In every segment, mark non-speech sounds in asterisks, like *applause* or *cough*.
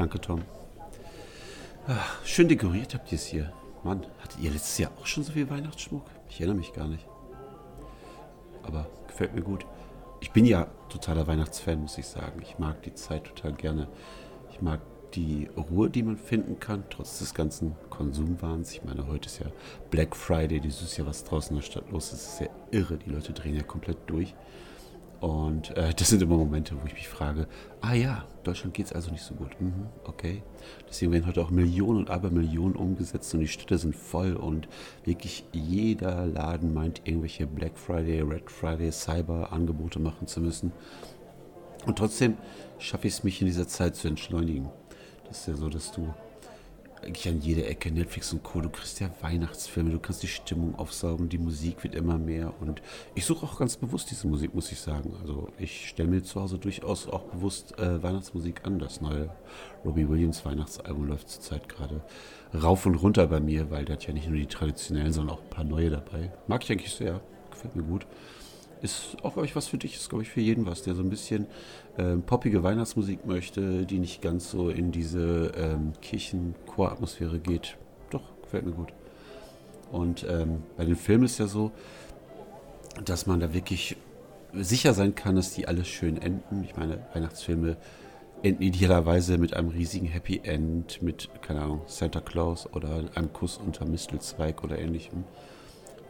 Danke, Tom. Ach, schön dekoriert habt ihr es hier. Mann, hattet ihr letztes Jahr auch schon so viel Weihnachtsschmuck? Ich erinnere mich gar nicht. Aber gefällt mir gut. Ich bin ja totaler Weihnachtsfan, muss ich sagen. Ich mag die Zeit total gerne. Ich mag die Ruhe, die man finden kann, trotz des ganzen Konsumwahns. Ich meine, heute ist ja Black Friday, dieses Jahr was draußen in der Stadt los ist, ist ja irre. Die Leute drehen ja komplett durch. Und äh, das sind immer Momente, wo ich mich frage, ah ja, Deutschland geht es also nicht so gut. Mhm, okay. Deswegen werden heute auch Millionen und Abermillionen umgesetzt und die Städte sind voll und wirklich jeder Laden meint, irgendwelche Black Friday, Red Friday, Cyber-Angebote machen zu müssen. Und trotzdem schaffe ich es mich in dieser Zeit zu entschleunigen. Das ist ja so, dass du eigentlich an jeder Ecke, Netflix und Co. Du kriegst ja Weihnachtsfilme, du kannst die Stimmung aufsaugen, die Musik wird immer mehr und ich suche auch ganz bewusst diese Musik, muss ich sagen. Also ich stelle mir zu Hause durchaus auch bewusst äh, Weihnachtsmusik an. Das neue Robbie Williams Weihnachtsalbum läuft zurzeit gerade rauf und runter bei mir, weil der hat ja nicht nur die traditionellen, sondern auch ein paar neue dabei. Mag ich eigentlich sehr, gefällt mir gut ist auch, glaube ich, was für dich, ist, glaube ich, für jeden was, der so ein bisschen äh, poppige Weihnachtsmusik möchte, die nicht ganz so in diese ähm, Kirchenchor-Atmosphäre geht. Doch, gefällt mir gut. Und ähm, bei den Filmen ist ja so, dass man da wirklich sicher sein kann, dass die alles schön enden. Ich meine, Weihnachtsfilme enden idealerweise mit einem riesigen Happy End, mit, keine Ahnung, Santa Claus oder einem Kuss unter Mistelzweig oder ähnlichem.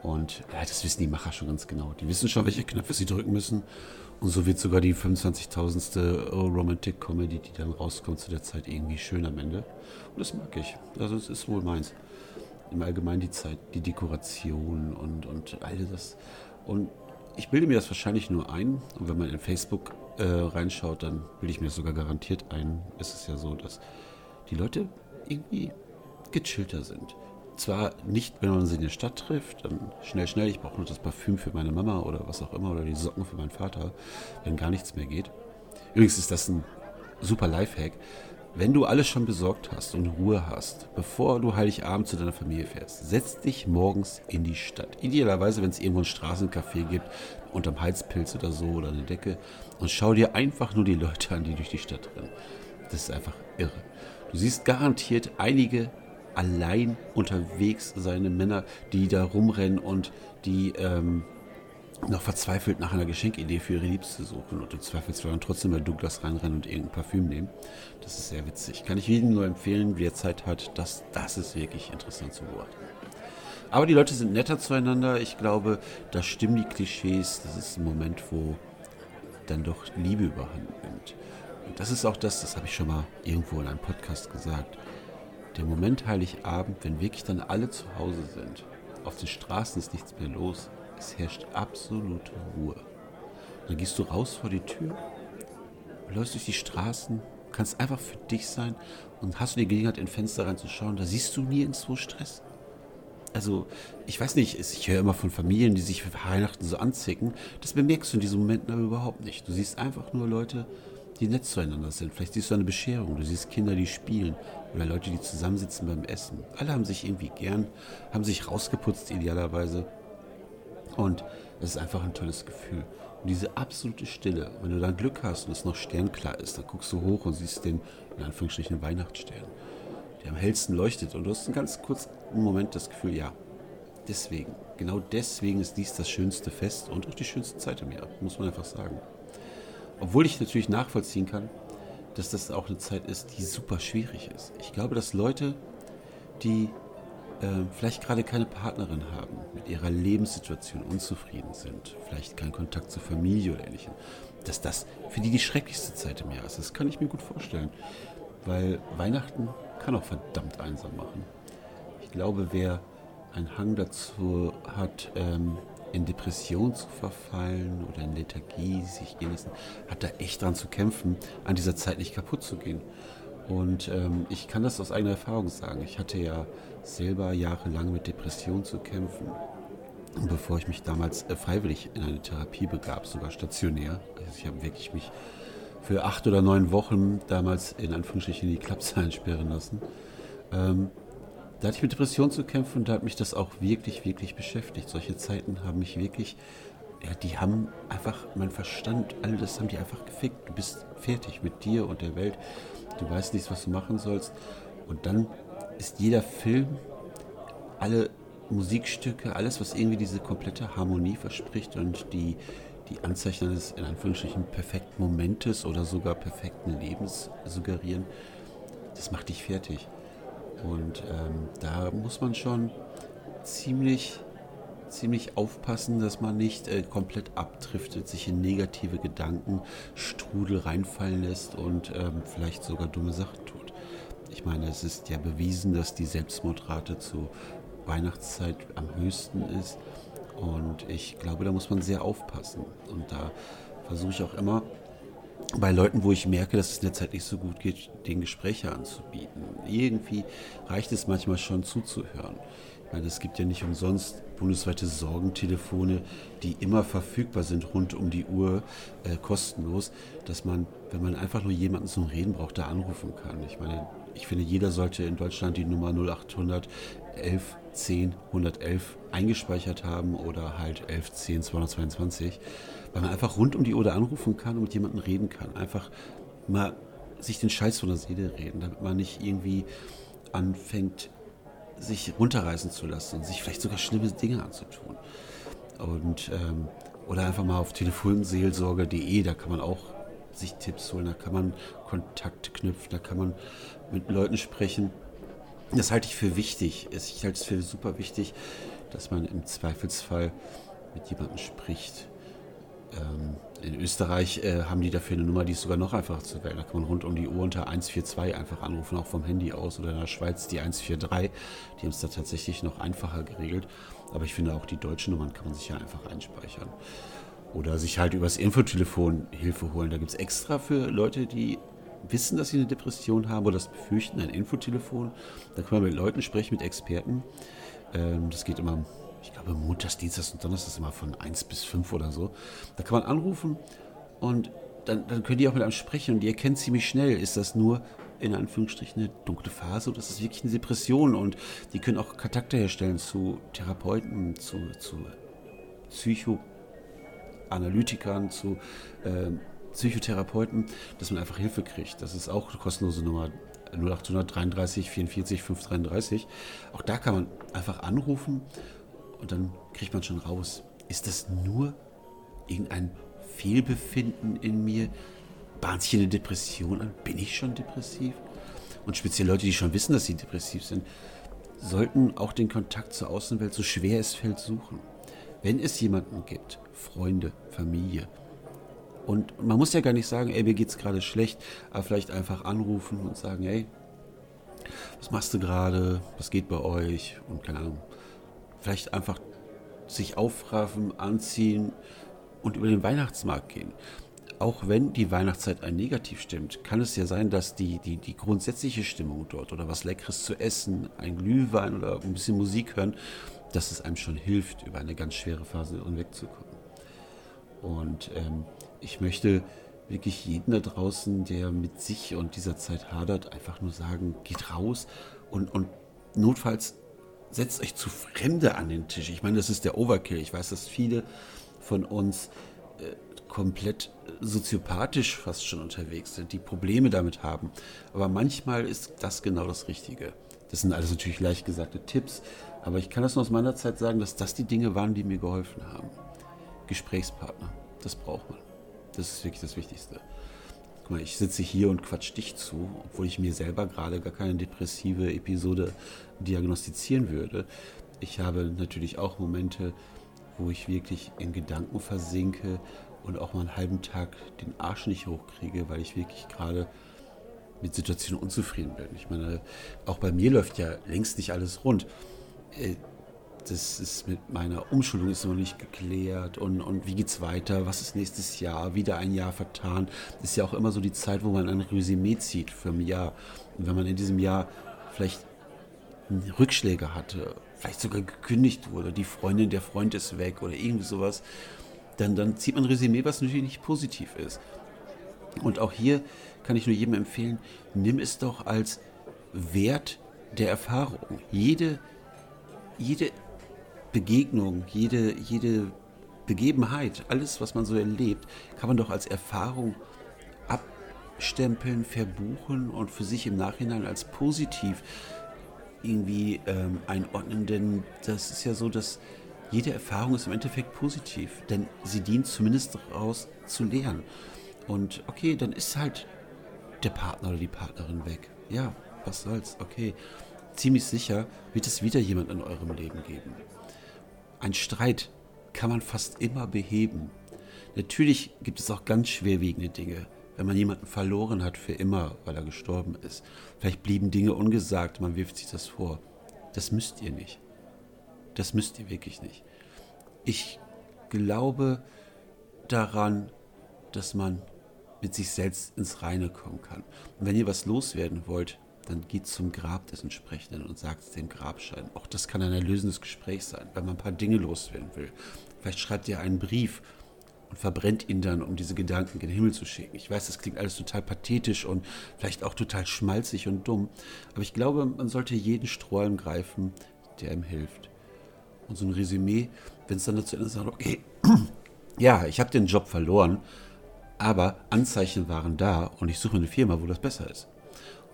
Und ja, das wissen die Macher schon ganz genau. Die wissen schon, welche Knöpfe sie drücken müssen. Und so wird sogar die 25.000. Romantic Comedy, die dann rauskommt zu der Zeit, irgendwie schön am Ende. Und das mag ich. Also es ist wohl meins. Im Allgemeinen die Zeit, die Dekoration und, und all das. Und ich bilde mir das wahrscheinlich nur ein. Und wenn man in Facebook äh, reinschaut, dann bilde ich mir das sogar garantiert ein. Es ist ja so, dass die Leute irgendwie gechillter sind zwar nicht, wenn man sie in der Stadt trifft, dann schnell, schnell, ich brauche nur das Parfüm für meine Mama oder was auch immer oder die Socken für meinen Vater, wenn gar nichts mehr geht. Übrigens ist das ein super Lifehack. Wenn du alles schon besorgt hast und Ruhe hast, bevor du Heiligabend zu deiner Familie fährst, setz dich morgens in die Stadt. Idealerweise, wenn es irgendwo ein Straßencafé gibt, unterm Heizpilz oder so oder eine Decke und schau dir einfach nur die Leute an, die durch die Stadt rennen. Das ist einfach irre. Du siehst garantiert einige allein unterwegs seine Männer, die da rumrennen und die ähm, noch verzweifelt nach einer Geschenkidee für ihre Liebste suchen und im Zweifelsfall dann trotzdem bei Douglas reinrennen und irgendein Parfüm nehmen. Das ist sehr witzig. Kann ich jedem nur empfehlen, wer Zeit hat, das, das ist wirklich interessant zu beobachten. Aber die Leute sind netter zueinander. Ich glaube, da stimmen die Klischees. Das ist ein Moment, wo dann doch Liebe überhand nimmt. Und das ist auch das, das habe ich schon mal irgendwo in einem Podcast gesagt der Moment Heiligabend, wenn wirklich dann alle zu Hause sind, auf den Straßen ist nichts mehr los, es herrscht absolute Ruhe. Dann gehst du raus vor die Tür, läufst durch die Straßen, kannst einfach für dich sein und hast du die Gelegenheit, in Fenster reinzuschauen, da siehst du nirgendwo Stress. Also, ich weiß nicht, ich höre immer von Familien, die sich für Weihnachten so anzicken. Das bemerkst du in diesen Momenten aber überhaupt nicht. Du siehst einfach nur Leute, die nett zueinander sind. Vielleicht siehst du eine Bescherung, du siehst Kinder, die spielen oder Leute, die zusammensitzen beim Essen. Alle haben sich irgendwie gern, haben sich rausgeputzt idealerweise. Und es ist einfach ein tolles Gefühl. Und diese absolute Stille, wenn du dann Glück hast und es noch sternklar ist, dann guckst du hoch und siehst den, in Anführungsstrichen, Weihnachtsstern, der am hellsten leuchtet. Und du hast einen ganz kurzen Moment das Gefühl, ja, deswegen, genau deswegen ist dies das schönste Fest und auch die schönste Zeit im Jahr, muss man einfach sagen. Obwohl ich natürlich nachvollziehen kann, dass das auch eine Zeit ist, die super schwierig ist. Ich glaube, dass Leute, die äh, vielleicht gerade keine Partnerin haben, mit ihrer Lebenssituation unzufrieden sind, vielleicht keinen Kontakt zur Familie oder ähnlichem, dass das für die die schrecklichste Zeit im Jahr ist. Das kann ich mir gut vorstellen, weil Weihnachten kann auch verdammt einsam machen. Ich glaube, wer einen Hang dazu hat, ähm, in Depression zu verfallen oder in Lethargie sich gehen lassen, hat da echt dran zu kämpfen, an dieser Zeit nicht kaputt zu gehen. Und ähm, ich kann das aus eigener Erfahrung sagen. Ich hatte ja selber jahrelang mit Depression zu kämpfen. Bevor ich mich damals äh, freiwillig in eine Therapie begab, sogar stationär, also ich habe wirklich mich für acht oder neun Wochen damals in Anführungsstrichen die Klappzahlen sperren lassen, ähm, da hatte ich mit Depressionen zu kämpfen und da hat mich das auch wirklich, wirklich beschäftigt. Solche Zeiten haben mich wirklich, ja, die haben einfach mein Verstand, all das haben die einfach gefickt. Du bist fertig mit dir und der Welt. du weißt nicht, was du machen sollst. Und dann ist jeder Film, alle Musikstücke, alles, was irgendwie diese komplette Harmonie verspricht und die, die Anzeichen eines in Anführungsstrichen perfekten Momentes oder sogar perfekten Lebens suggerieren, das macht dich fertig. Und ähm, da muss man schon ziemlich, ziemlich aufpassen, dass man nicht äh, komplett abdriftet, sich in negative Gedanken, Strudel reinfallen lässt und ähm, vielleicht sogar dumme Sachen tut. Ich meine, es ist ja bewiesen, dass die Selbstmordrate zu Weihnachtszeit am höchsten ist. Und ich glaube, da muss man sehr aufpassen. Und da versuche ich auch immer bei Leuten, wo ich merke, dass es in der Zeit nicht so gut geht, den Gespräche anzubieten. Irgendwie reicht es manchmal schon zuzuhören. Ich meine, es gibt ja nicht umsonst bundesweite Sorgentelefone, die immer verfügbar sind, rund um die Uhr, äh, kostenlos, dass man, wenn man einfach nur jemanden zum Reden braucht, da anrufen kann. Ich meine, ich finde, jeder sollte in Deutschland die Nummer 0800 11 10 111 eingespeichert haben oder halt 11 10 222, weil man einfach rund um die Uhr anrufen kann und mit jemandem reden kann. Einfach mal sich den Scheiß von der Seele reden, damit man nicht irgendwie anfängt, sich runterreißen zu lassen und sich vielleicht sogar schlimme Dinge anzutun. Und, ähm, oder einfach mal auf telefonseelsorge.de, da kann man auch sich Tipps holen, da kann man Kontakt knüpfen, da kann man mit Leuten sprechen. Das halte ich für wichtig. Ich halte es für super wichtig, dass man im Zweifelsfall mit jemandem spricht. Ähm, in Österreich äh, haben die dafür eine Nummer, die ist sogar noch einfacher zu wählen. Da kann man rund um die Uhr unter 142 einfach anrufen, auch vom Handy aus. Oder in der Schweiz die 143. Die haben es da tatsächlich noch einfacher geregelt. Aber ich finde auch die deutschen Nummern kann man sich ja einfach einspeichern. Oder sich halt übers Infotelefon Hilfe holen. Da gibt es extra für Leute, die wissen, dass sie eine Depression haben oder das befürchten, ein Infotelefon. Da kann man mit Leuten sprechen, mit Experten. Ähm, das geht immer, ich glaube, montags, dienstags und donnerstags immer von 1 bis 5 oder so. Da kann man anrufen und dann, dann können die auch mit einem sprechen und die erkennen ziemlich schnell, ist das nur in Anführungsstrichen eine dunkle Phase oder ist das wirklich eine Depression und die können auch Kontakte herstellen zu Therapeuten, zu, zu Psychoanalytikern, zu äh, Psychotherapeuten, dass man einfach Hilfe kriegt. Das ist auch eine kostenlose Nummer 0833 44 533. Auch da kann man einfach anrufen und dann kriegt man schon raus. Ist das nur irgendein Fehlbefinden in mir? Bahnt sich eine Depression an? Bin ich schon depressiv? Und speziell Leute, die schon wissen, dass sie depressiv sind, sollten auch den Kontakt zur Außenwelt, so schwer es fällt, suchen. Wenn es jemanden gibt, Freunde, Familie, und man muss ja gar nicht sagen, ey, mir geht's gerade schlecht, aber vielleicht einfach anrufen und sagen, ey, was machst du gerade? Was geht bei euch? Und keine Ahnung. Vielleicht einfach sich aufraffen, anziehen und über den Weihnachtsmarkt gehen. Auch wenn die Weihnachtszeit ein negativ stimmt, kann es ja sein, dass die, die, die grundsätzliche Stimmung dort oder was Leckeres zu essen, ein Glühwein oder ein bisschen Musik hören, dass es einem schon hilft, über eine ganz schwere Phase hinwegzukommen. Und ähm, ich möchte wirklich jeden da draußen, der mit sich und dieser Zeit hadert, einfach nur sagen, geht raus und, und notfalls setzt euch zu Fremde an den Tisch. Ich meine, das ist der Overkill. Ich weiß, dass viele von uns äh, komplett soziopathisch fast schon unterwegs sind, die Probleme damit haben. Aber manchmal ist das genau das Richtige. Das sind alles natürlich leicht gesagte Tipps, aber ich kann das nur aus meiner Zeit sagen, dass das die Dinge waren, die mir geholfen haben. Gesprächspartner, das braucht man. Das ist wirklich das Wichtigste. Mal, ich sitze hier und quatsch dich zu, obwohl ich mir selber gerade gar keine depressive Episode diagnostizieren würde. Ich habe natürlich auch Momente, wo ich wirklich in Gedanken versinke und auch mal einen halben Tag den Arsch nicht hochkriege, weil ich wirklich gerade mit Situationen unzufrieden bin. Ich meine, auch bei mir läuft ja längst nicht alles rund. Das ist mit meiner Umschulung ist noch nicht geklärt und, und wie geht's weiter, was ist nächstes Jahr, wieder ein Jahr vertan. Das ist ja auch immer so die Zeit, wo man ein Resümee zieht für ein Jahr. Und wenn man in diesem Jahr vielleicht Rückschläge hatte, vielleicht sogar gekündigt wurde, die Freundin, der Freund ist weg oder irgendwie sowas, dann, dann zieht man ein Resümee, was natürlich nicht positiv ist. Und auch hier kann ich nur jedem empfehlen, nimm es doch als Wert der Erfahrung. Jede, jede Begegnung, jede, jede Begebenheit, alles, was man so erlebt, kann man doch als Erfahrung abstempeln, verbuchen und für sich im Nachhinein als positiv irgendwie ähm, einordnen, denn das ist ja so, dass jede Erfahrung ist im Endeffekt positiv, denn sie dient zumindest daraus zu lernen. Und okay, dann ist halt der Partner oder die Partnerin weg. Ja, was soll's, okay. Ziemlich sicher wird es wieder jemand in eurem Leben geben. Ein Streit kann man fast immer beheben. Natürlich gibt es auch ganz schwerwiegende Dinge, wenn man jemanden verloren hat für immer, weil er gestorben ist. Vielleicht blieben Dinge ungesagt, man wirft sich das vor. Das müsst ihr nicht. Das müsst ihr wirklich nicht. Ich glaube daran, dass man mit sich selbst ins Reine kommen kann. Und wenn ihr was loswerden wollt, dann geht zum Grab des Entsprechenden und sagt es dem Grabschein. Auch das kann ein erlösendes Gespräch sein, wenn man ein paar Dinge loswerden will. Vielleicht schreibt ihr einen Brief und verbrennt ihn dann, um diese Gedanken in den Himmel zu schicken. Ich weiß, das klingt alles total pathetisch und vielleicht auch total schmalzig und dumm, aber ich glaube, man sollte jeden Strohhalm greifen, der ihm hilft. Und so ein Resümee, wenn es dann dazu endet, sagt, okay, *clears throat* ja, ich habe den Job verloren, aber Anzeichen waren da und ich suche eine Firma, wo das besser ist.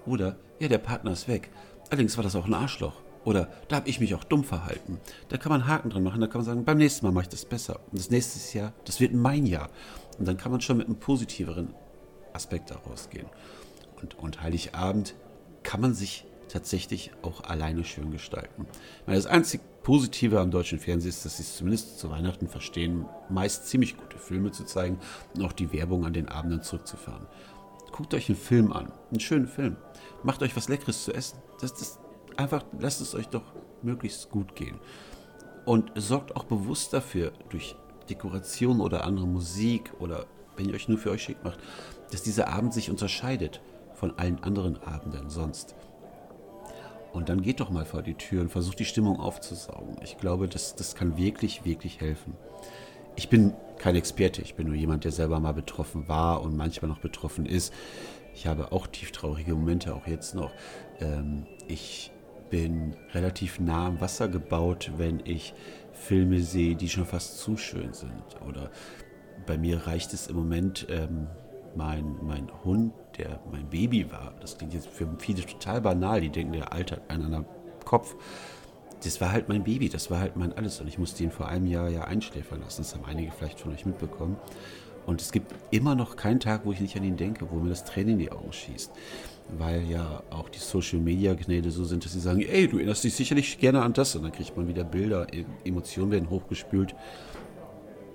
Oder, ja, der Partner ist weg. Allerdings war das auch ein Arschloch. Oder da habe ich mich auch dumm verhalten. Da kann man Haken dran machen, da kann man sagen, beim nächsten Mal mache ich das besser. Und das nächste Jahr, das wird mein Jahr. Und dann kann man schon mit einem positiveren Aspekt daraus gehen. Und, und Heiligabend kann man sich tatsächlich auch alleine schön gestalten. Meine, das einzig Positive am deutschen Fernsehen ist, dass sie es zumindest zu Weihnachten verstehen, meist ziemlich gute Filme zu zeigen und auch die Werbung an den Abenden zurückzufahren. Guckt euch einen Film an, einen schönen Film. Macht euch was Leckeres zu essen. Das, das, einfach lasst es euch doch möglichst gut gehen. Und sorgt auch bewusst dafür, durch Dekoration oder andere Musik oder wenn ihr euch nur für euch schick macht, dass dieser Abend sich unterscheidet von allen anderen Abenden sonst. Und dann geht doch mal vor die Tür und versucht die Stimmung aufzusaugen. Ich glaube, das, das kann wirklich, wirklich helfen. Ich bin kein Experte, ich bin nur jemand, der selber mal betroffen war und manchmal noch betroffen ist. Ich habe auch tieftraurige Momente, auch jetzt noch. Ähm, ich bin relativ nah am Wasser gebaut, wenn ich Filme sehe, die schon fast zu schön sind. Oder bei mir reicht es im Moment, ähm, mein, mein Hund, der mein Baby war, das klingt jetzt für viele total banal, die denken, der altert einen an Kopf. Das war halt mein Baby, das war halt mein Alles und ich musste ihn vor einem Jahr ja einschläfern lassen. Das haben einige vielleicht von euch mitbekommen. Und es gibt immer noch keinen Tag, wo ich nicht an ihn denke, wo mir das Tränen in die Augen schießt. Weil ja auch die Social Media Gnäde so sind, dass sie sagen, ey, du erinnerst dich sicherlich gerne an das. Und dann kriegt man wieder Bilder, e-, Emotionen werden hochgespült.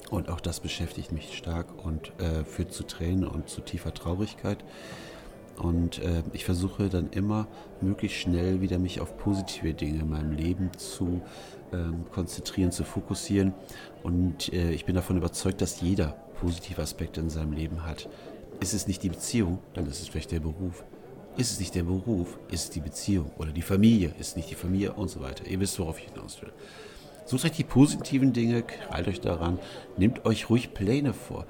Und auch das beschäftigt mich stark und äh, führt zu Tränen und zu tiefer Traurigkeit. Und äh, ich versuche dann immer möglichst schnell wieder mich auf positive Dinge in meinem Leben zu ähm, konzentrieren, zu fokussieren. Und äh, ich bin davon überzeugt, dass jeder positive Aspekte in seinem Leben hat. Ist es nicht die Beziehung, dann ist es vielleicht der Beruf. Ist es nicht der Beruf, ist es die Beziehung oder die Familie, ist es nicht die Familie und so weiter. Ihr wisst, worauf ich hinaus will. Sucht euch die positiven Dinge, krallt euch daran, nehmt euch ruhig Pläne vor.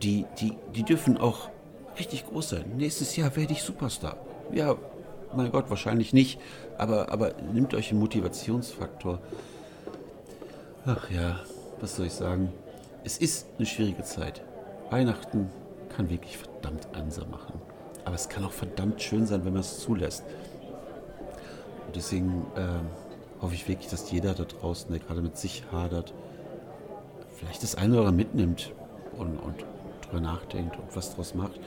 Die, die, die dürfen auch richtig groß sein. Nächstes Jahr werde ich Superstar. Ja, mein Gott, wahrscheinlich nicht. Aber, aber nehmt euch einen Motivationsfaktor. Ach ja, was soll ich sagen? Es ist eine schwierige Zeit. Weihnachten kann wirklich verdammt einsam machen. Aber es kann auch verdammt schön sein, wenn man es zulässt. Und deswegen äh, hoffe ich wirklich, dass jeder da draußen, der gerade mit sich hadert, vielleicht das eine oder andere mitnimmt und, und drüber nachdenkt und was daraus macht.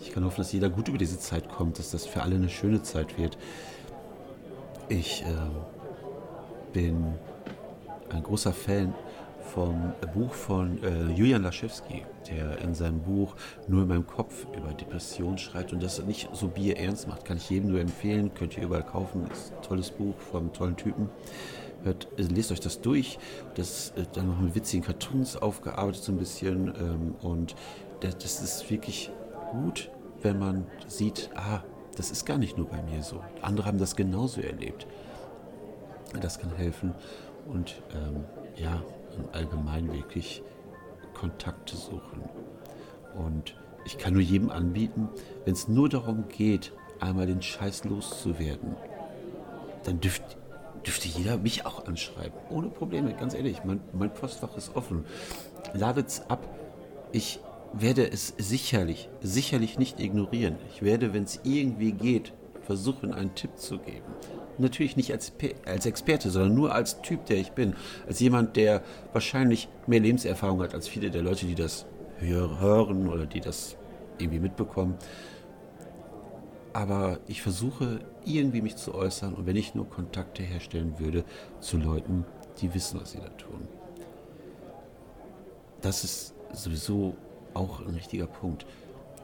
Ich kann hoffen, dass jeder gut über diese Zeit kommt, dass das für alle eine schöne Zeit wird. Ich äh, bin ein großer Fan vom Buch von äh, Julian Laschewski, der in seinem Buch Nur in meinem Kopf über Depression schreibt und das nicht so bierernst macht. Kann ich jedem nur empfehlen, könnt ihr überall kaufen. Ist ein tolles Buch vom tollen Typen. Hört, äh, lest euch das durch. Das äh, dann noch mit witzigen Cartoons aufgearbeitet so ein bisschen ähm, und das, das ist wirklich gut, wenn man sieht, ah, das ist gar nicht nur bei mir so. Andere haben das genauso erlebt. Das kann helfen und ähm, ja, im Allgemeinen wirklich Kontakte suchen. Und ich kann nur jedem anbieten, wenn es nur darum geht, einmal den Scheiß loszuwerden, dann dürft, dürfte jeder mich auch anschreiben. Ohne Probleme, ganz ehrlich. Mein, mein Postfach ist offen. Ladet's ab. Ich werde es sicherlich, sicherlich nicht ignorieren. Ich werde, wenn es irgendwie geht, versuchen, einen Tipp zu geben. Natürlich nicht als, als Experte, sondern nur als Typ, der ich bin. Als jemand, der wahrscheinlich mehr Lebenserfahrung hat als viele der Leute, die das hören oder die das irgendwie mitbekommen. Aber ich versuche irgendwie mich zu äußern und wenn ich nur Kontakte herstellen würde zu Leuten, die wissen, was sie da tun. Das ist sowieso auch ein richtiger Punkt.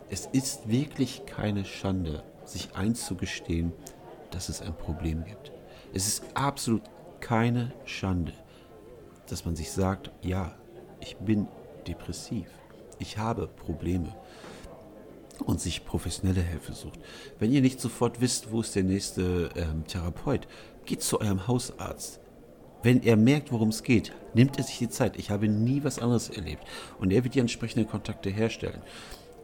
Es ist wirklich keine Schande, sich einzugestehen, dass es ein Problem gibt. Es ist absolut keine Schande, dass man sich sagt, ja, ich bin depressiv, ich habe Probleme und sich professionelle Hilfe sucht. Wenn ihr nicht sofort wisst, wo ist der nächste ähm, Therapeut, geht zu eurem Hausarzt. Wenn er merkt, worum es geht, nimmt er sich die Zeit. Ich habe nie was anderes erlebt. Und er wird die entsprechenden Kontakte herstellen.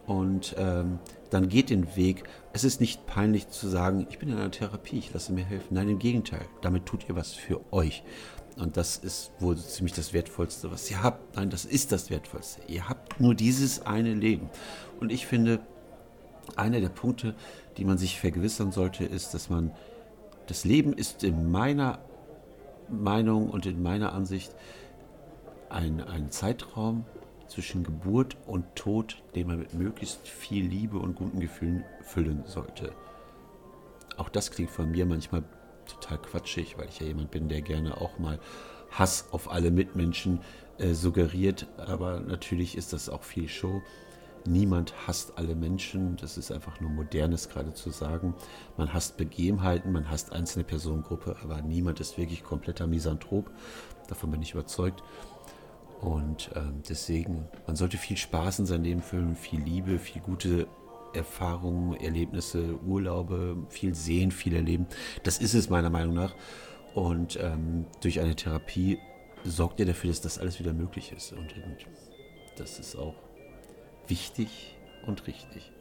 Und ähm, dann geht den Weg. Es ist nicht peinlich zu sagen, ich bin in einer Therapie, ich lasse mir helfen. Nein, im Gegenteil. Damit tut ihr was für euch. Und das ist wohl ziemlich das Wertvollste, was ihr habt. Nein, das ist das Wertvollste. Ihr habt nur dieses eine Leben. Und ich finde, einer der Punkte, die man sich vergewissern sollte, ist, dass man das Leben ist in meiner Meinung und in meiner Ansicht ein, ein Zeitraum zwischen Geburt und Tod, den man mit möglichst viel Liebe und guten Gefühlen füllen sollte. Auch das klingt von mir manchmal total quatschig, weil ich ja jemand bin, der gerne auch mal Hass auf alle Mitmenschen äh, suggeriert. Aber natürlich ist das auch viel Show. Niemand hasst alle Menschen. Das ist einfach nur modernes gerade zu sagen. Man hasst Begebenheiten, man hasst einzelne Personengruppe, aber niemand ist wirklich kompletter Misanthrop. Davon bin ich überzeugt. Und ähm, deswegen, man sollte viel Spaß in sein Leben füllen, viel Liebe, viel gute Erfahrungen, Erlebnisse, Urlaube, viel sehen, viel erleben. Das ist es meiner Meinung nach. Und ähm, durch eine Therapie sorgt ihr dafür, dass das alles wieder möglich ist. Und, und das ist auch wichtig und richtig.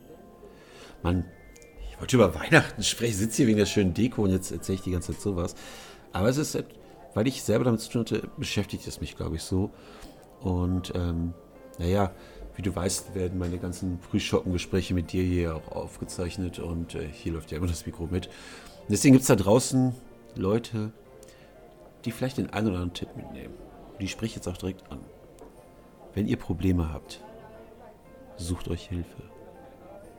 Man, ich wollte über Weihnachten sprechen, sitze hier wegen der schönen Deko und jetzt erzähle ich die ganze Zeit sowas. Aber es ist, weil ich selber damit zu tun hatte, beschäftigt es mich, glaube ich, so. Und ähm, naja, wie du weißt, werden meine ganzen Frühschoppengespräche mit dir hier auch aufgezeichnet und äh, hier läuft ja immer das Mikro mit. Und deswegen gibt es da draußen Leute, die vielleicht den einen oder anderen Tipp mitnehmen. Und die spreche ich jetzt auch direkt an. Wenn ihr Probleme habt, sucht euch Hilfe.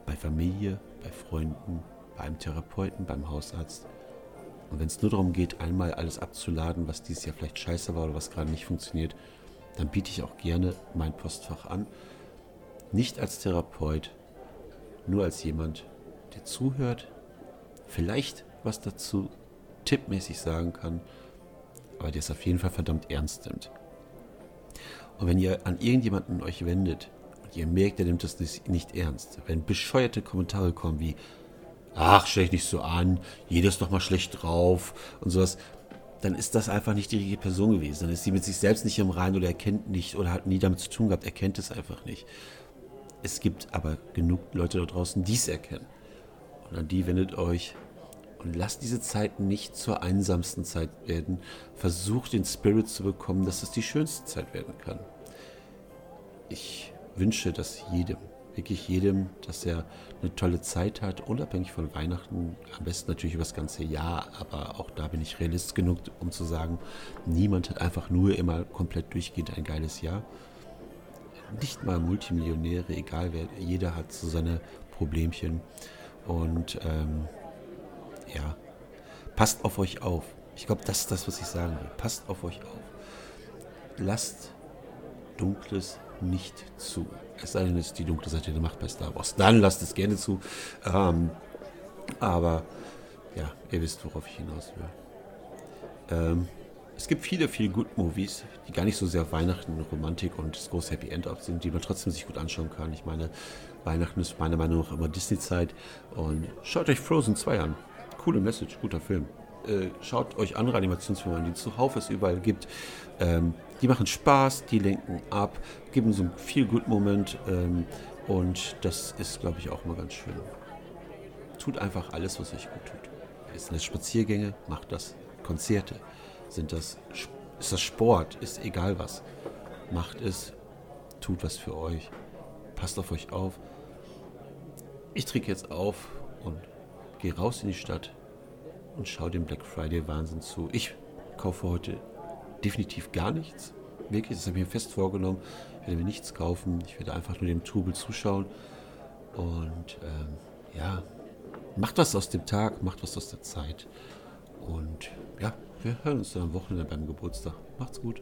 Bei Familie, bei Freunden, bei einem Therapeuten, beim Hausarzt. Und wenn es nur darum geht, einmal alles abzuladen, was dieses Jahr vielleicht scheiße war oder was gerade nicht funktioniert, dann biete ich auch gerne mein Postfach an. Nicht als Therapeut, nur als jemand, der zuhört, vielleicht was dazu tippmäßig sagen kann, aber der es auf jeden Fall verdammt ernst nimmt. Und wenn ihr an irgendjemanden euch wendet, ihr merkt, er nimmt das nicht ernst, wenn bescheuerte Kommentare kommen wie, ach, stell dich nicht so an, jeder ist doch mal schlecht drauf und sowas, dann ist das einfach nicht die richtige Person gewesen. Dann ist sie mit sich selbst nicht im Reinen oder erkennt nicht oder hat nie damit zu tun gehabt, erkennt es einfach nicht. Es gibt aber genug Leute da draußen, die es erkennen. Und an die wendet euch und lasst diese Zeit nicht zur einsamsten Zeit werden. Versucht den Spirit zu bekommen, dass es die schönste Zeit werden kann. Ich wünsche das jedem, wirklich jedem, dass er eine tolle Zeit hat, unabhängig von Weihnachten, am besten natürlich über das ganze Jahr, aber auch da bin ich realist genug, um zu sagen, niemand hat einfach nur immer komplett durchgehend ein geiles Jahr. Nicht mal Multimillionäre, egal wer, jeder hat so seine Problemchen und ähm, ja, passt auf euch auf. Ich glaube, das ist das, was ich sagen will. Passt auf euch auf. Lasst Dunkles nicht zu. Es sei denn, es ist die dunkle Seite der Macht bei Star Wars. Dann lasst es gerne zu. Ähm, aber ja, ihr wisst, worauf ich hinaus will. Ähm, es gibt viele, viele Good Movies, die gar nicht so sehr Weihnachten, Romantik und das große Happy End auch sind, die man trotzdem sich gut anschauen kann. Ich meine, Weihnachten ist meiner Meinung nach immer Disney-Zeit und schaut euch Frozen 2 an. Coole Message, guter Film. Äh, schaut euch andere Animationsfilme an, die zuhauf es überall gibt. Ähm, die machen Spaß, die lenken ab, geben so einen Feel-Good-Moment ähm, und das ist, glaube ich, auch immer ganz schön. Tut einfach alles, was euch gut tut. Ist das Spaziergänge, macht das. Konzerte, sind das, ist das Sport, ist egal was. Macht es, tut was für euch. passt auf euch auf. Ich trinke jetzt auf und gehe raus in die Stadt und schaue dem Black Friday Wahnsinn zu. Ich kaufe heute definitiv gar nichts. Wirklich, das habe ich mir fest vorgenommen. Ich werde mir nichts kaufen. Ich werde einfach nur dem Trubel zuschauen. Und ähm, ja, macht was aus dem Tag, macht was aus der Zeit. Und ja, wir hören uns dann am Wochenende beim Geburtstag. Macht's gut.